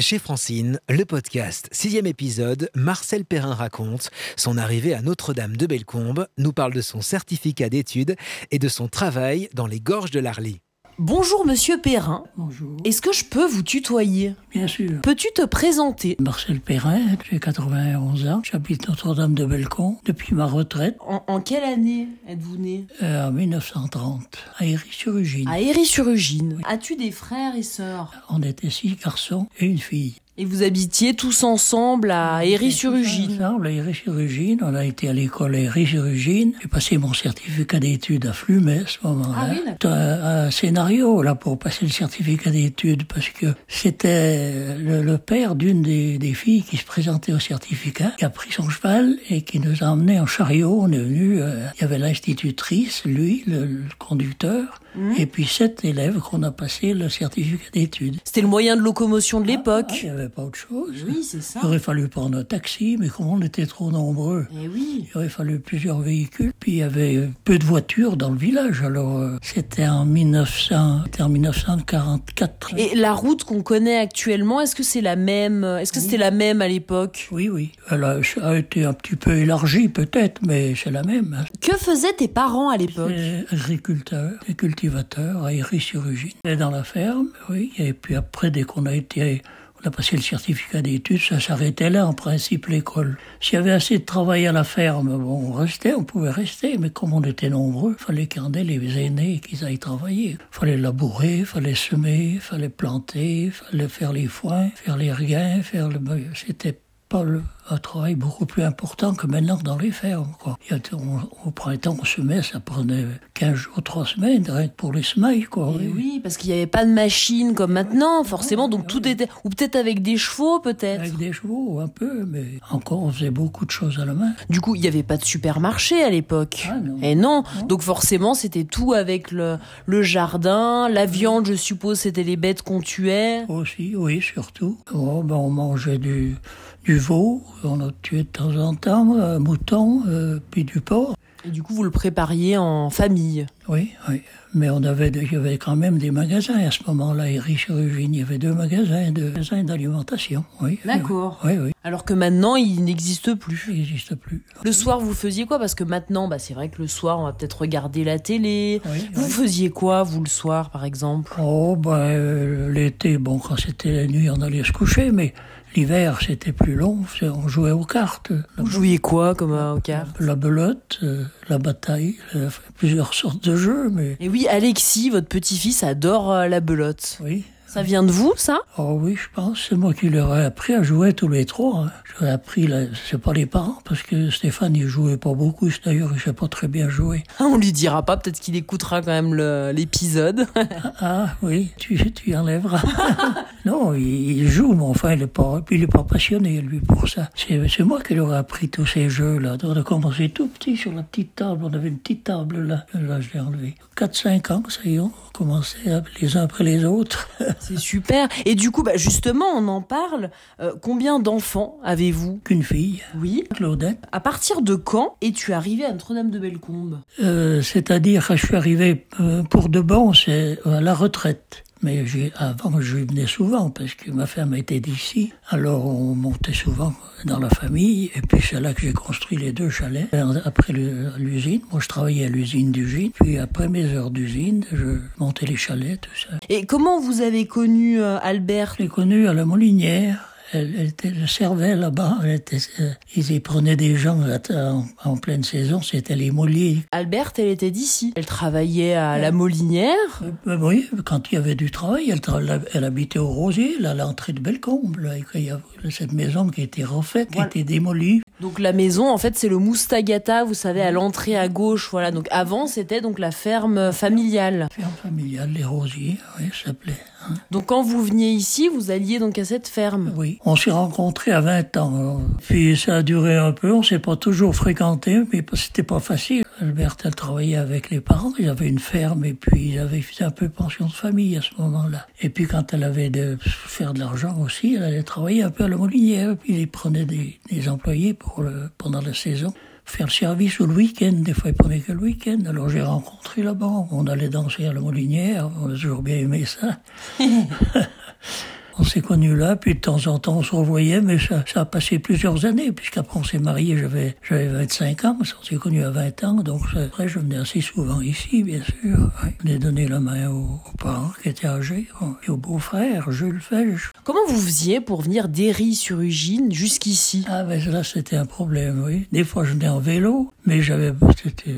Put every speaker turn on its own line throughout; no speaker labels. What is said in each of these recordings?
Chez Francine, le podcast, sixième épisode, Marcel Perrin raconte son arrivée à Notre-Dame de Bellecombe, nous parle de son certificat d'études et de son travail dans les gorges de l'Arly.
Bonjour Monsieur Perrin.
Bonjour.
Est-ce que je peux vous tutoyer?
Bien sûr.
Peux-tu te présenter?
Marcel Perrin, j'ai 91 ans, j'habite Notre-Dame de Bellecombe depuis ma retraite
en, en quelle année êtes-vous né?
Euh, en 1930 à Héry-sur-Ugine.
À Héry-sur-Ugine. As-tu des frères et sœurs?
On était six garçons et une fille.
Et vous habitiez tous ensemble à Héry-sur-Ugine
Ensemble à Héry-sur-Ugine, on a été à l'école à Héry-sur-Ugine. J'ai passé mon certificat d'études à Flumet à ce moment-là.
Ah oui,
un, un scénario là pour passer le certificat d'études parce que c'était le, le père d'une des, des filles qui se présentait au certificat, qui a pris son cheval et qui nous a emmenés en chariot. On est venu, euh, il y avait l'institutrice, lui, le, le conducteur,
Mmh.
et puis sept élèves qu'on a passé le certificat d'études.
C'était le moyen de locomotion de
Ah,
l'époque.
N'y avait pas autre chose.
Oui, c'est ça.
Il aurait fallu prendre un taxi, mais comme on était trop nombreux,
Eh oui.
il aurait fallu plusieurs véhicules. Puis il y avait peu de voitures dans le village. Alors euh, c'était en 1900, c'était en 1944.
Et la route qu'on connaît actuellement, est-ce que c'est la même Est-ce que c'était la même à l'époque?
Oui, oui. Elle a, a été un petit peu élargie peut-être, mais c'est la même. hein.
Que faisaient tes parents à l'époque?
C'est agriculteur et cultivateur à Héry-sur-Ugine. Et dans la ferme, oui. Et puis après, dès qu'on a été, on a passé le certificat d'études, ça s'arrêtait là, en principe, l'école. S'il y avait assez de travail à la ferme, bon, on restait, on pouvait rester, mais comme on était nombreux, fallait ait les aînés qu'ils aillent travailler. Il fallait labourer, fallait semer, fallait planter, fallait faire les foins, faire les regains, faire le... C'était pas le, un travail beaucoup plus important que maintenant dans les fermes. Quoi. Il y a, on, au printemps, on semait, ça prenait 15 jours, 3 semaines, rien que pour les semailles. Quoi,
Eh oui, parce qu'il n'y avait pas de machine comme maintenant, forcément, donc tout était... Ou peut-être avec des chevaux, peut-être
Avec des chevaux, un peu, mais encore, on faisait beaucoup de choses à la main.
Du coup, il n'y avait pas de supermarché à l'époque.
Ah, non.
Et non. Donc forcément, c'était tout avec le, le jardin, la viande, je suppose, c'était les bêtes qu'on tuait.
Aussi, oui, surtout. Oh, ben, on mangeait du, du veau, on a tué de temps en temps, un mouton, euh, puis du porc.
Et du coup, vous le prépariez en famille.
Oui, oui. Mais on avait, il y avait quand même des magasins à ce moment-là. Et Riche-Origine, il y avait deux magasins, deux magasins d'alimentation. Oui.
D'accord.
Oui, oui.
Alors que maintenant, il n'existe plus.
Il n'existe plus.
Le soir, vous faisiez quoi? Parce que maintenant, bah, c'est vrai que le soir, on va peut-être regarder la télé.
Oui,
Vous
oui.
faisiez quoi, vous, le soir, par exemple?
Oh, ben, euh, l'été, bon, quand c'était la nuit, on allait se coucher, mais l'hiver, c'était plus long. On jouait aux cartes. La,
Vous jouiez quoi, comme euh, au cartes?
La belote, euh, la bataille, euh, plusieurs sortes de jeux, mais
Et oui, Alexis, votre petit-fils, adore la belote.
oui.
Ça vient de vous, ça?
Oh oui, je pense, c'est moi qui leur ai appris à jouer tous les trois. hein. J'ai appris, là, c'est pas les parents, parce que Stéphane, il jouait pas beaucoup, d'ailleurs, il sait pas très bien jouer.
Ah, On lui dira pas, peut-être qu'il écoutera quand même le- l'épisode.
Ah, ah, oui, tu, tu y enlèveras. non, il, il joue, mais enfin, il est pas, puis il est pas passionné, lui, pour ça. C'est, moi qui leur ai appris tous ces jeux-là. On a commencé tout petit sur la petite table, on avait une petite table là. Là, je l'ai enlevé. 4-5 ans, ça y est, on commençait à- les uns après les autres.
C'est super. Et du coup, bah, justement, on en parle. Euh, combien d'enfants avez-vous
Qu'une fille,
Oui.
Claudette.
À partir de quand es-tu arrivé à Notre-Dame-de-Bellecombe
Euh, c'est-à-dire je suis arrivé euh, pour de bon, c'est à la retraite. Mais avant, je venais souvent parce que ma femme était d'ici. Alors on montait souvent dans la famille. Et puis c'est là que j'ai construit les deux chalets. Et Après l'usine, moi je travaillais à l'usine d'usine. Puis après mes heures d'usine, je montais les chalets, tout ça.
Et comment vous avez connu euh, Albert?
Je l'ai connue à la Molinière. Elle, elle, était, elle servait là-bas. Euh, ils y prenaient des gens en, en pleine saison. C'était les moliers
Albert, elle était d'ici. Elle travaillait à la Molinière.
Euh, euh, oui, quand il y avait du travail, elle, tra- elle habitait au Rosier, là, à l'entrée de Bellecombe. Qu'il y avait cette maison qui a été refaite, qui a été démolie.
Donc la maison, en fait, c'est le Moustagata, vous savez, à l'entrée à gauche. Voilà. Donc avant, c'était donc la ferme familiale.
Ferme familiale, les Rosiers, oui, ça s'appelait.
Donc quand vous veniez ici, vous alliez donc à cette ferme.
Oui, on s'est rencontrés à 20 ans. Puis ça a duré un peu, on s'est pas toujours fréquenté, mais c'était pas facile. Albert, elle travaillait avec les parents, ils avaient une ferme et puis ils avaient fait un peu pension de famille à ce moment-là. Et puis quand elle avait de faire de l'argent aussi, elle allait travailler un peu à la molinière, puis ils prenaient des, employés pour pendant la saison. Faire service le week-end, des fois prenaient que le week-end. Alors j'ai rencontré là-bas, on allait danser à la molinière, on a toujours bien aimé ça. On s'est connus là, puis de temps en temps on se revoyait, mais ça, ça a passé plusieurs années, puisqu'après on s'est mariés, j'avais, j'avais 25 ans, on s'est connus à 20 ans, donc après je venais assez souvent ici, bien sûr. On a donné la main aux, parents qui étaient âgés, et au beau-frère, Jules Fèche.
Comment vous faisiez pour venir d'Héry-sur-Ugine jusqu'ici?
Ah ben là c'était un problème, oui. Des fois je venais en vélo, mais j'avais,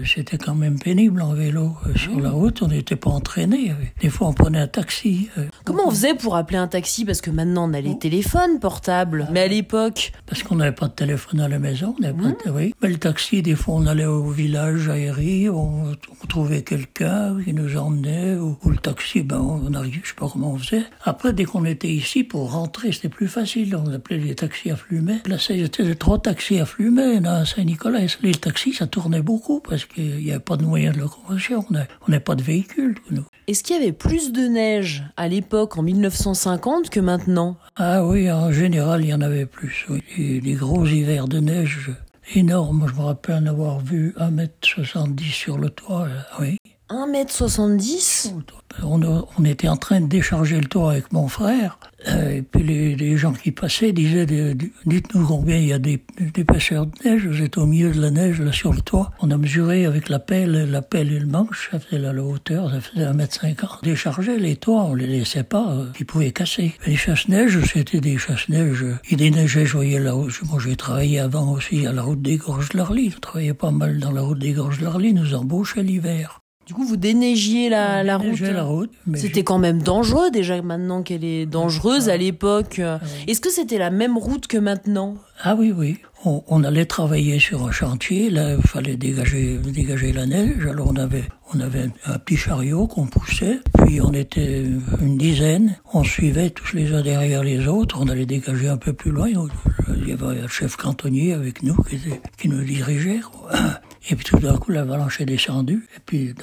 c'était, quand même pénible en vélo. Euh, sur la route, on n'était pas entraîné. Des fois on prenait un taxi. Euh.
Comment on faisait pour appeler un taxi? Parce que maintenant on a les téléphones portables, mais à l'époque...
Parce qu'on n'avait pas de téléphone à la maison, on pas de... oui. Mais le taxi, des fois on allait au village aérien, on, on trouvait quelqu'un qui nous emmenait, ou, le taxi, ben on arrivait, je sais pas comment on faisait. Après, dès qu'on était ici, pour rentrer, c'était plus facile. On appelait les taxis à Flumet. Là, c'était trois taxis à Flumet, à Saint-Nicolas. Et les taxis, ça tournait beaucoup parce qu'il n'y avait pas de moyens de locomotion. On n'avait pas de véhicule, nous.
Est-ce qu'il y avait plus de neige à l'époque, en 1950, que maintenant
Ah oui, en général, il y en avait plus. Oui. des gros hivers de neige énormes. Je me rappelle en avoir vu 1m70 sur le toit. Oui.
1m70
on, on, était en train de décharger le toit avec mon frère, euh, et puis les, les, gens qui passaient disaient Dites-nous combien il y a d'épaisseur de neige, vous êtes au milieu de la neige là sur le toit. On a mesuré avec la pelle, la pelle et le manche, ça faisait la hauteur, ça faisait 1m50. On déchargeait les toits, on les laissait pas, euh, ils pouvaient casser. Les chasse-neige, c'était des chasse-neige qui déneigeaient, je voyais là Moi j'ai travaillé avant aussi à la route des Gorges de l'Arly, je travaillais pas mal dans la route des Gorges de l'Arly, nous embauchaient l'hiver.
Du coup, vous déneigiez la, la route.
la route.
C'était quand même dangereux déjà maintenant qu'elle est dangereuse à l'époque. Ah Est-ce que c'était la même route que maintenant
Ah oui, oui. On, allait travailler sur un chantier. Là, il fallait dégager, dégager la neige. Alors on avait, on avait un petit chariot qu'on poussait. Puis on était une dizaine. On suivait tous les uns derrière les autres. On allait dégager un peu plus loin. Il y avait un chef cantonnier avec nous qui, qui nous dirigeait. Et puis tout d'un coup, l'avalanche est descendue. Et puis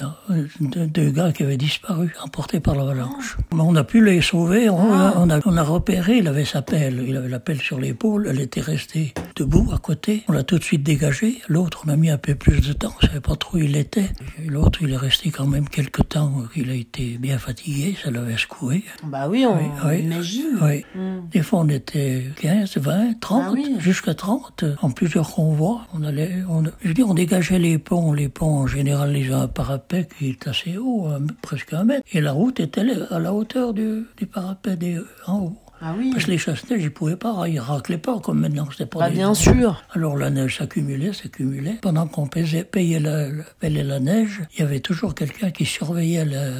deux, deux, gars qui avaient disparu, emportés par l'avalanche. Mais on a pu les sauver. On, ah. on, a, on a repéré. Il avait sa pelle. Il avait la pelle sur l'épaule. Elle était restée debout à côté. On l'a tout de suite dégagé. L'autre, on a mis un peu plus de temps. On savait pas trop où il était. L'autre, il est resté quand même quelques temps. Il a été bien fatigué. Ça l'avait secoué.
Bah oui, on, imagine.
Oui. Hmm. Des fois, on était 15, 20, 30, jusqu'à 30, en plusieurs convois. On allait, on, je dire, on dégageait les ponts, les ponts en général, ils ont un parapet qui est assez haut, presque un mètre. Et la route était à la hauteur du, du parapet des, en haut.
Ah oui.
Parce que les chasse-neige, ils pouvaient pas, ils raclaient pas comme maintenant. C'était pas
ah, bien sûr.
Alors la neige s'accumulait, s'accumulait. Pendant qu'on payait, payait la, la, la, neige, il y avait toujours quelqu'un qui surveillait la,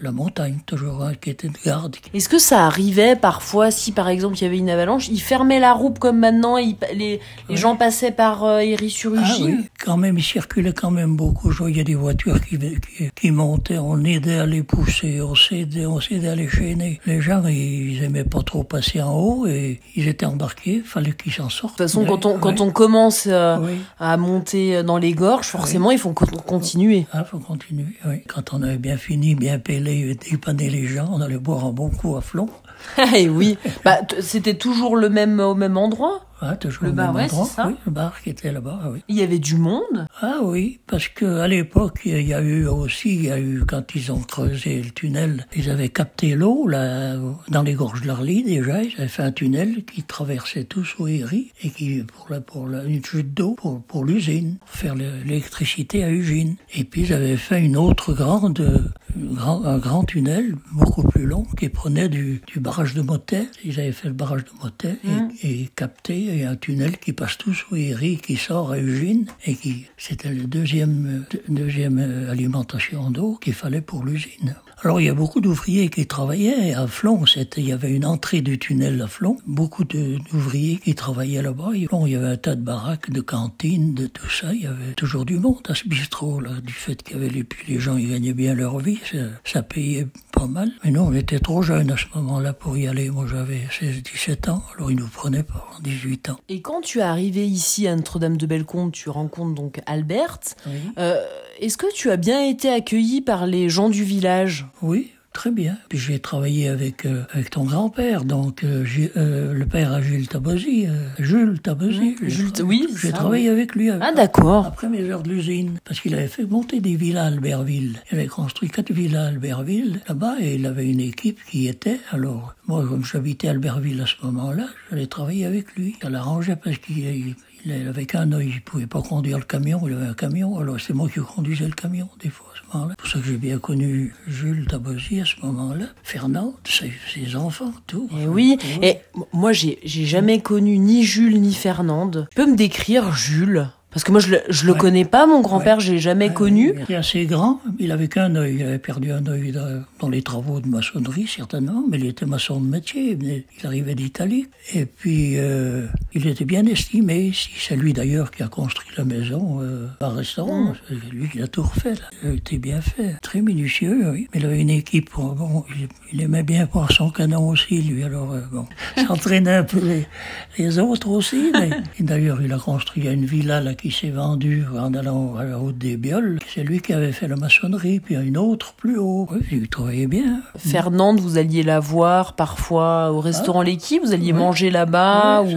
la, montagne, toujours un qui était de garde.
Est-ce que ça arrivait parfois, si par exemple il y avait une avalanche, ils fermaient la route comme maintenant, les, les gens passaient par euh, sur ugine
Ah oui, quand même, ils circulaient quand même beaucoup. Je voyais des voitures qui, qui, qui montaient, on aidait à les pousser, on s'aidait, on s'aidait à les chaîner. Les gens, ils, ils aimaient pas trop passer en haut et ils étaient embarqués, fallait qu'ils s'en sortent.
De toute façon, quand on, quand on commence euh, à monter dans les gorges, forcément, il faut continuer.
Ah, faut continuer, oui. Quand on avait bien fini, bien pélé, dépanné les gens, on allait boire un bon coup à flot.
Eh oui, bah, c'était toujours le même, au même endroit?
Toujours le bar, ouais, ça oui, le bar qui était là-bas, oui.
Il y avait du monde?
Ah oui, parce que à l'époque, il y a eu aussi, il y a eu, quand ils ont creusé le tunnel, ils avaient capté l'eau, là, dans les gorges de l'Arly, déjà, ils avaient fait un tunnel qui traversait tout sous Héry, et qui, pour la, pour la, une chute d'eau, pour, pour l'usine, faire l'électricité à Ugine. Et puis, ils avaient fait une autre grande, grand, un grand tunnel, beaucoup plus long, qui prenait du, du barrage de Motet. Ils avaient fait le barrage de Motet et, mmh. et capté il y a un tunnel qui passe tout sous Héry, qui sort à Eugène, et qui, c'était la deuxième, deuxième alimentation d'eau qu'il fallait pour l'usine. Alors il y a beaucoup d'ouvriers qui travaillaient à Flon. C'était, il y avait une entrée du tunnel à Flon. Beaucoup d'ouvriers qui travaillaient là-bas. Il y avait un tas de baraques, de cantines, de tout ça. Il y avait toujours du monde à ce bistrot là, du fait qu'il y avait les, les gens, ils gagnaient bien leur vie. Ça, ça, payait pas mal. Mais nous, on était trop jeunes à ce moment-là pour y aller. Moi, j'avais 16, 17 ans. Alors ils nous prenaient pas en 18 ans.
Et quand tu es arrivé ici à Notre-Dame-de-Bellecombe, tu rencontres donc Albert. Euh, est-ce que tu as bien été accueilli par les gens du village?
Oui, Très bien. Puis j'ai travaillé avec euh, avec ton grand-père, donc euh, euh, le père à Tabosi, euh, Jules Tabosi. J'ai
Jules- oui,
J'ai travaillé avec lui. avec-
Ah, d'accord.
Après mes heures de l'usine, parce qu'il avait fait monter des villas à Albertville. Il avait construit quatre villas à Albertville là-bas et il avait une équipe qui y était. Alors moi, comme j'habitais à Albertville à ce moment-là, j'allais travailler avec lui. Ça l'arrangeait parce qu'il il- avait qu'un œil, il pouvait pas conduire le camion, il avait un camion, alors c'est moi qui conduisais le camion des fois à ce moment-là. C'est pour ça que j'ai bien connu Jules Tabosi à ce moment-là, Fernand, ses, ses enfants, tout.
Et Eh oui, et moi j'ai j'ai jamais connu ni Jules ni Fernande. Tu peux me décrire Jules? Parce que moi je le, je le
Ouais.
connais pas, mon grand-père, je l'ai jamais connu.
Il était assez grand, il avait qu'un œil, il avait perdu un œil dans, les travaux de maçonnerie certainement, mais il était maçon de métier, il arrivait d'Italie. Et puis euh, il était bien estimé ici. C'est lui d'ailleurs qui a construit la maison, euh, un restaurant. C'est lui qui a tout refait. Là. Il était bien fait, très minutieux. Oui. Mais il avait une équipe. Bon, il, il aimait bien voir son canon aussi, lui. Alors euh, bon, s'entraînait un peu les, les autres aussi. Mais d'ailleurs, il a construit une villa là qui s'est vendue en allant à la route des Bioles. C'est lui qui avait fait la maçonnerie, puis une autre plus haut. Oui, il travaillait bien.
Fernande, vous alliez la voir parfois au restaurant L'équipe, vous alliez
Oui.
manger là-bas
Oui,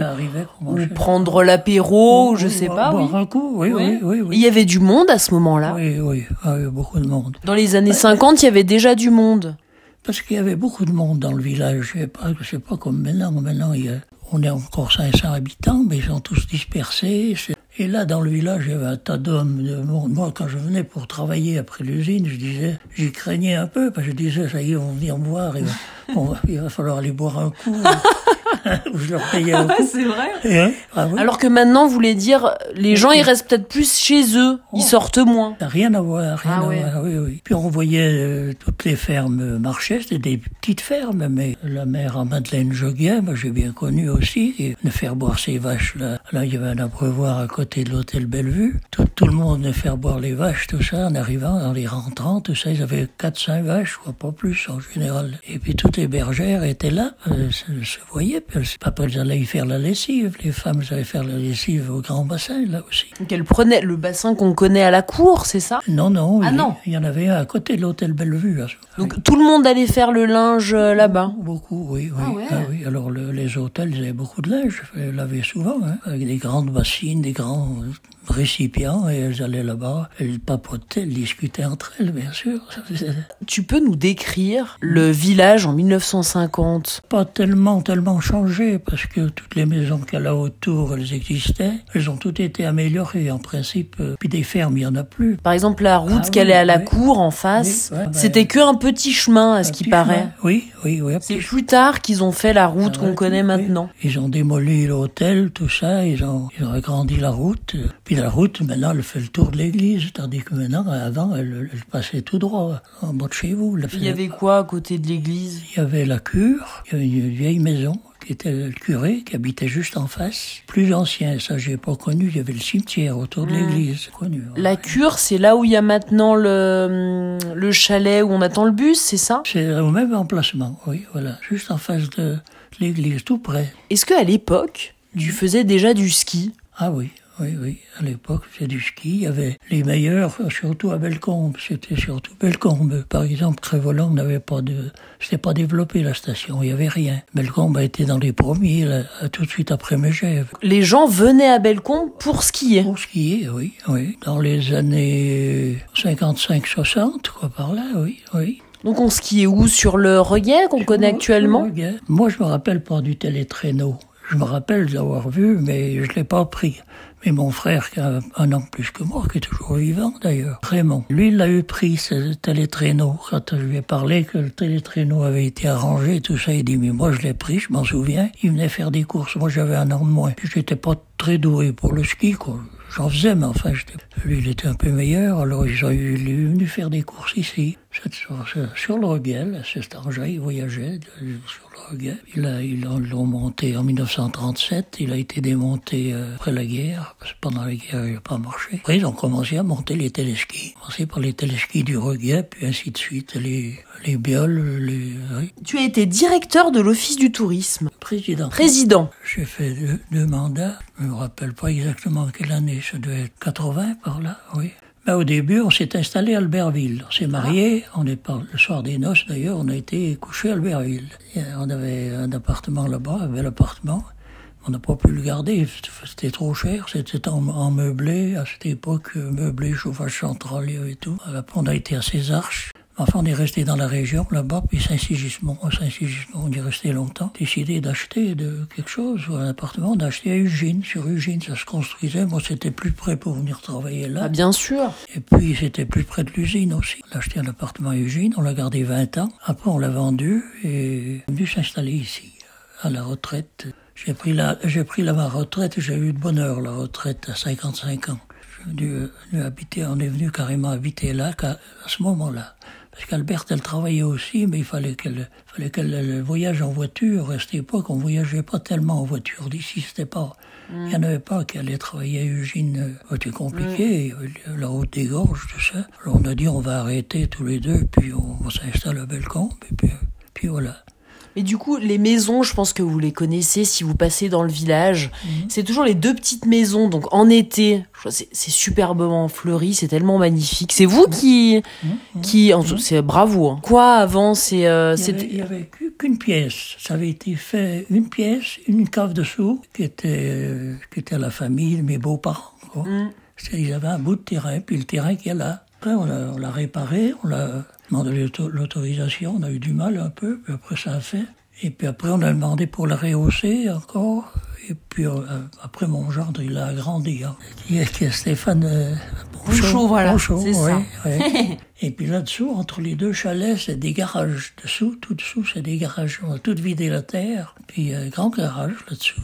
ou, prendre l'apéro, ou je sais pas.
Boire un coup, oui, oui, oui.
Il y avait du monde à ce moment-là.
Oui, oui, ah, il y a beaucoup de monde.
Dans les années 50, il y avait déjà du monde.
Parce qu'il y avait beaucoup de monde dans le village. C'est pas, c'est pas comme maintenant. Maintenant, il y a- on est encore 500 habitants, mais ils sont tous dispersés. Et là, dans le village, il y avait un tas d'hommes, de monde. Moi, quand je venais pour travailler après l'usine, je disais, j'y craignais un peu, parce que je disais, ça y est, ils vont venir me voir, et on va- il va falloir aller boire un coup. je leur payais un coup.
c'est vrai.
Et, ah oui,
Alors que maintenant, vous voulez dire, les gens, ils restent peut-être plus chez eux, ils sortent moins.
Rien à voir, rien
Ah
à voir, oui, oui. Puis on voyait euh, toutes les fermes marchaient, c'était des petites fermes, mais la mère à Madeleine Joguet, moi j'ai bien connu aussi, et de faire boire ses vaches là. Là, il y avait un abreuvoir à côté de l'hôtel Bellevue. Tout, tout le monde de faire boire les vaches, tout ça, en arrivant, en les rentrant, tout ça, ils avaient 4-5 vaches, quoi, pas plus en général. Et puis toutes les bergères étaient là, euh, se, se voyaient, elles- après elles allaient y faire la lessive, les femmes allaient faire la lessive au grand bassin, là aussi.
Donc elle prenait le bassin qu'on connaît à la cour, c'est ça?
Non, non,
Ah
il,
non.
il y en avait un à côté de l'hôtel Bellevue.
Donc tout le monde allait faire le linge euh, là-bas?
Beaucoup, oui, oui.
Ah ouais.
oui. Alors le- les hôtels, ils avaient beaucoup de linge, ils lavaient souvent, hein, avec des grandes bassines, des grands récipients, et elles allaient là-bas, elles papotaient, elles discutaient entre elles, bien sûr.
Tu peux nous décrire le village en 1950
Pas tellement, tellement changé, parce que toutes les maisons qu'elle a autour, elles existaient. Elles ont toutes été améliorées, en principe. euh, Puis des fermes, il n'y en a plus.
Par exemple, la route
Ah oui,
allait à la
oui.
cour en face,
Oui, ouais,
c'était que un petit chemin, à ce qui paraît.
chemin. Oui, oui, oui.
C'est plus tard qu'ils ont fait la route
Ah
qu'on connaît maintenant.
Ils ont démoli l'hôtel, tout ça, ils ont, ils ont agrandi la route. Puis la route, maintenant, elle fait le tour de l'église, tandis que maintenant, avant, elle, elle passait tout droit, en bas de chez vous.
Il y avait quoi à côté de l'église?
Il y avait la cure, il y avait une vieille maison qui était le curé, qui habitait juste en face. Plus ancien, ça j'ai pas connu, il y avait le cimetière autour de l'église, connu. hein.
La cure, c'est là où il y a maintenant le, le chalet où on attend le bus, c'est ça?
C'est au même emplacement, oui, voilà, juste en face de l'église, tout près.
Est-ce qu'à l'époque, tu faisais déjà du ski?
Ah oui, oui, oui. À l'époque, c'est du ski. Il y avait les meilleurs, surtout à Bellecombe. C'était surtout Bellecombe. Par exemple, Trévolant n'avait pas de, c'était pas développé la station. Il y avait rien. Bellecombe a été dans les premiers, là, tout de suite après Megève.
Les gens venaient à Bellecombe pour skier.
Pour skier, oui, oui. Dans les années 55-60, quoi, par là, oui, oui.
Donc on skiait où? Sur le Reguet qu'on connaît actuellement?
Moi, je me rappelle pas du télétraîneau. Je me rappelle de l'avoir vu, mais je l'ai pas pris. Mais mon frère, qui a un an plus que moi, qui est toujours vivant d'ailleurs, Raymond, lui, il l'a eu pris, ce télétraîneau. Quand je lui ai parlé que le télétraîneau avait été arrangé, tout ça, il dit, mais moi, je l'ai pris, je m'en souviens. Il venait faire des courses. Moi, j'avais un an de moins. J'étais pas très doué pour le ski, quoi. J'en faisais, mais enfin, lui, il était un peu meilleur, alors ils ont eu, il est venu faire des courses ici, C'est sur, le Reguel, cet engin, il voyageait sur le Reguel. Il a, ils l'ont- monté en 1937, il a été démonté euh, après la guerre, parce que pendant la guerre, il n'a pas marché. Après, ils ont commencé à monter les téléskis. Commencé par les téléskis du Reguet, puis ainsi de suite, les, les bioles, les oui,
Tu as été directeur de l'Office du tourisme.
président.
Président.
J'ai fait deux, deux mandats. Je me rappelle pas exactement quelle année. Ça devait être 80 par là, oui. Ben, au début, on s'est installé à Albertville. On s'est marié, on est le soir des noces d'ailleurs, on a été couché à Albertville. Et on avait un appartement là-bas, un bel appartement. On n'a pas pu le garder, c'était trop cher, c'était en, en, meublé, à cette époque, meublé, chauffage central et tout. Après, on a été à Césarches. Enfin, on est resté dans la région, là-bas, puis Saint-Sigismond. Saint-Sigismond, on est resté longtemps. Décidé d'acheter de quelque chose, un appartement, d'acheter à Eugène. Sur Eugène, ça se construisait. Moi, c'était plus près pour venir travailler là.
Ah, bien sûr.
Et puis, c'était plus près de l'usine aussi. On a acheté un appartement à Eugène, on l'a gardé 20 ans. Après, on l'a vendu et on est venu s'installer ici, à la retraite. J'ai pris la, j'ai pris la ma retraite, j'ai eu de bonheur la retraite à 55 ans. Je suis venu, habiter, on est venu carrément habiter là, à ce moment-là. Parce qu'Alberthe, elle travaillait aussi, mais il fallait qu'elle, fallait qu'elle voyage en voiture. À cette époque, on voyageait pas tellement en voiture. D'ici, c'était pas, il n'y en avait pas qui allaient travailler à Eugène. C'était compliqué, mm. la route des gorges, tout ça. Alors on a dit, on va arrêter tous les deux, puis on, on s'installe à Bellecombe, et puis, puis voilà.
Mais du coup, les maisons, je pense que vous les connaissez si vous passez dans le village. Mmh. C'est toujours les deux petites maisons. Donc en été, c'est superbement fleuri, c'est tellement magnifique. C'est vous qui, mmh. qui, c'est bravo. Hein. Quoi avant, c'est,
euh, il y avait, qu'une pièce. Ça avait été fait une pièce, une cave dessous qui était, euh, qui était à la famille de mes beaux-parents. Ils avaient un bout de terrain, puis le terrain qui est là. Après, on l'a réparé, on l'a demandé l'autorisation, on a eu du mal un peu, puis après ça a fait. Et puis après, on a demandé pour la rehausser encore. Et puis euh, après, mon gendre, il a agrandi. Hein. Qui est, Stéphane euh,
Bouchot, voilà, c'est ça.
et puis là-dessous, entre les deux chalets, c'est des garages. Dessous, tout dessous, c'est des garages. On a tout vidé la terre, puis un grand garage là-dessous.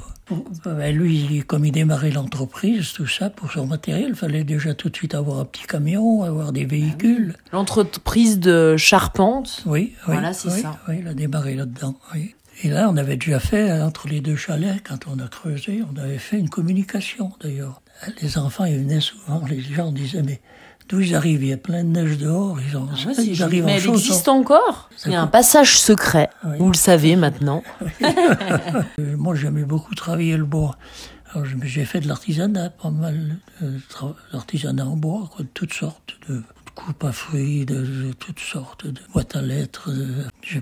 Ben, lui, comme il démarrait l'entreprise, tout ça, pour son matériel, il fallait déjà tout de suite avoir un petit camion, avoir des véhicules.
L'entreprise de charpente
Oui, oui.
Voilà, c'est ça.
Oui, il a démarré là-dedans, oui. Et là, on avait déjà fait, entre les deux chalets, quand on a creusé, on avait fait une communication, d'ailleurs. Les enfants, ils venaient souvent, les gens disaient, mais D'où ils arrivent Il y a plein de neige dehors. Ils,
ah ils arrivent Mais elle existe encore? Il y a un passage secret. Vous le savez maintenant.
Euh, moi, j'aimais beaucoup travailler le bois. Alors, j'ai fait de l'artisanat, pas mal. Euh, l'artisanat en bois, quoi, de toutes sortes de coupe à fruits, de, toutes sortes, de boîtes à lettres.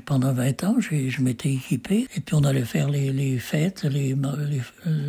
pendant 20 ans, je m'étais équipé. Et puis on allait faire les, les fêtes, les, les,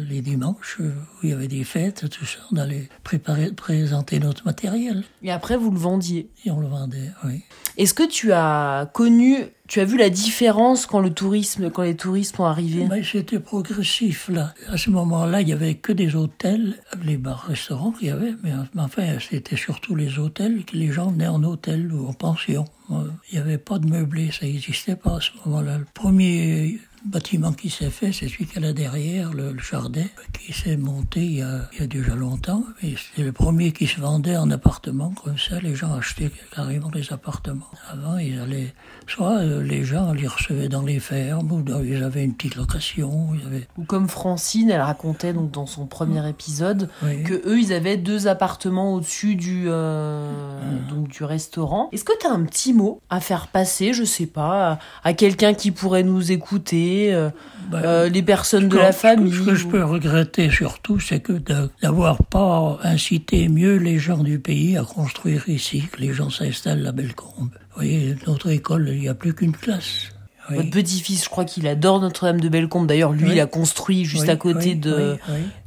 les, dimanches où il y avait des fêtes, tout ça. On allait préparer, présenter notre matériel.
Et après, vous le vendiez
Et on le vendait, oui.
Est-ce que tu as connu tu as vu la différence quand le tourisme, quand les touristes sont arrivés
ben, C'était progressif là. À ce moment-là, il y avait que des hôtels, les bars-restaurants qu'il y avait, mais enfin, c'était surtout les hôtels que les gens venaient en hôtel ou en pension. Il n'y avait pas de meublé, ça n'existait pas à ce moment-là. Premier bâtiment qui s'est fait, c'est celui qu'il y a derrière, le, jardin, qui s'est monté il y, a, il y, a, déjà longtemps. Et c'était le premier qui se vendait en appartement, comme ça, les gens achetaient carrément des appartements. Avant, ils allaient, soit euh, les gens les recevaient dans les fermes, ou ils avaient une petite location. Ils avaient...
Ou comme Francine, elle racontait donc dans son premier épisode, que eux, ils avaient deux appartements au-dessus du, euh, ah. donc, du restaurant. Est-ce que tu as un petit mot à faire passer, je sais pas, à quelqu'un qui pourrait nous écouter euh, ben, euh, les personnes de la famille.
Ce que je peux regretter surtout, c'est que d'avoir pas incité mieux les gens du pays à construire ici, que les gens s'installent à Bellecombe. Vous voyez, notre école, il n'y a plus qu'une classe.
Votre petit-fils, je crois qu'il adore Notre-Dame de Bellecombe. D'ailleurs, lui, il a construit juste à côté de,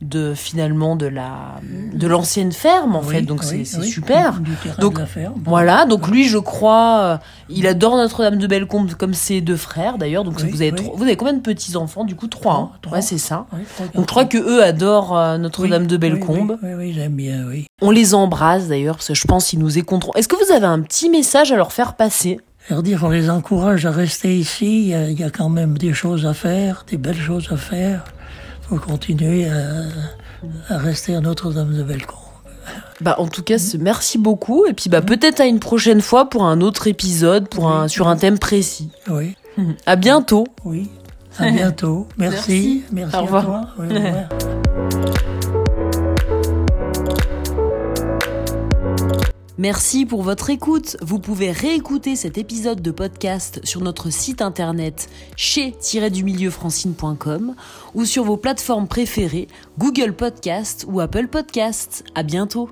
de finalement de la de l'ancienne ferme en fait. Donc c'est super. Donc voilà. Donc lui, je crois, euh, il adore Notre-Dame de Bellecombe comme ses deux frères d'ailleurs. Donc vous avez vous avez combien de petits enfants Du coup, trois. Hein ouais, c'est ça. Donc je crois que eux adorent euh, Notre-Dame de Bellecombe.
Oui, oui, j'aime bien. Oui.
On les embrasse d'ailleurs parce que je pense qu'ils nous écouteront. Est-ce que vous avez un petit message à leur faire passer?
Leur dire on les encourage à rester ici, il y, a, quand même des choses à faire, des belles choses à faire. Il faut continuer à, rester à Notre-Dame de Bellecombe.
Bah, en tout cas, merci beaucoup. Et puis, bah, peut-être à une prochaine fois pour un autre épisode, pour un, sur un thème précis.
Oui.
À bientôt.
Oui. À bientôt. Merci. Merci,
au revoir.
à toi. au revoir.
Merci pour votre écoute. Vous pouvez réécouter cet épisode de podcast sur notre site internet chez-du-milieu-francine.com ou sur vos plateformes préférées Google Podcast ou Apple Podcast. À bientôt.